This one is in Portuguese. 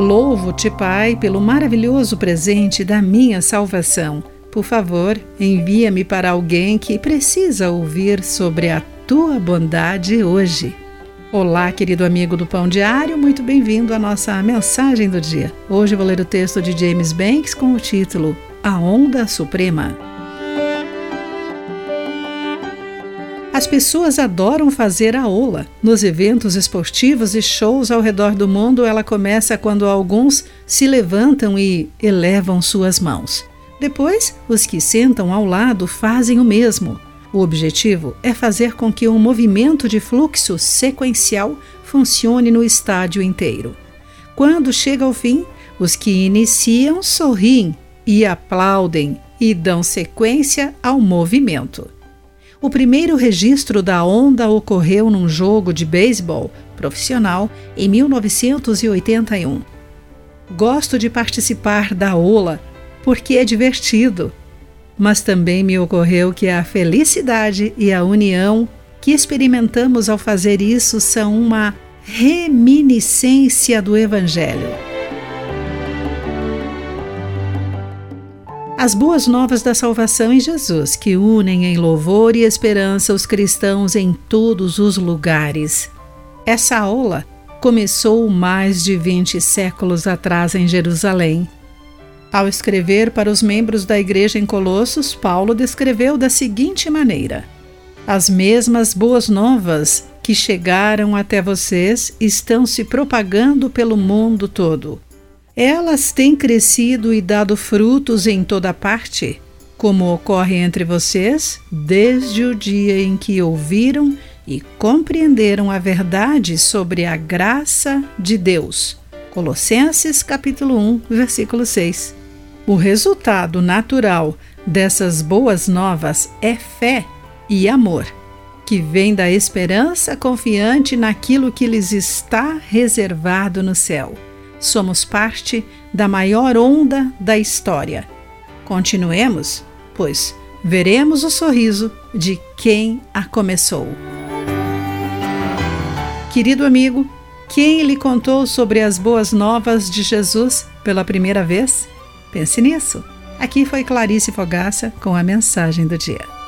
Louvo-te, Pai, pelo maravilhoso presente da minha salvação. Por favor, envia-me para alguém que precisa ouvir sobre a tua bondade hoje. Olá, querido amigo do Pão Diário, muito bem-vindo à nossa mensagem do dia. Hoje vou ler o texto de James Banks com o título A Onda Suprema. As pessoas adoram fazer a ola. Nos eventos esportivos e shows ao redor do mundo, ela começa quando alguns se levantam e elevam suas mãos. Depois, os que sentam ao lado fazem o mesmo. O objetivo é fazer com que um movimento de fluxo sequencial funcione no estádio inteiro. Quando chega ao fim, os que iniciam sorriem e aplaudem e dão sequência ao movimento. O primeiro registro da onda ocorreu num jogo de beisebol profissional em 1981. Gosto de participar da ola porque é divertido, mas também me ocorreu que a felicidade e a união que experimentamos ao fazer isso são uma reminiscência do Evangelho. As boas novas da salvação em Jesus, que unem em louvor e esperança os cristãos em todos os lugares. Essa aula começou mais de 20 séculos atrás em Jerusalém. Ao escrever para os membros da igreja em Colossos, Paulo descreveu da seguinte maneira: As mesmas boas novas que chegaram até vocês estão se propagando pelo mundo todo. Elas têm crescido e dado frutos em toda parte, como ocorre entre vocês desde o dia em que ouviram e compreenderam a verdade sobre a graça de Deus. Colossenses capítulo 1, versículo 6. O resultado natural dessas boas novas é fé e amor, que vem da esperança confiante naquilo que lhes está reservado no céu. Somos parte da maior onda da história. Continuemos, pois veremos o sorriso de quem a começou. Querido amigo, quem lhe contou sobre as boas novas de Jesus pela primeira vez? Pense nisso. Aqui foi Clarice Fogaça com a mensagem do dia.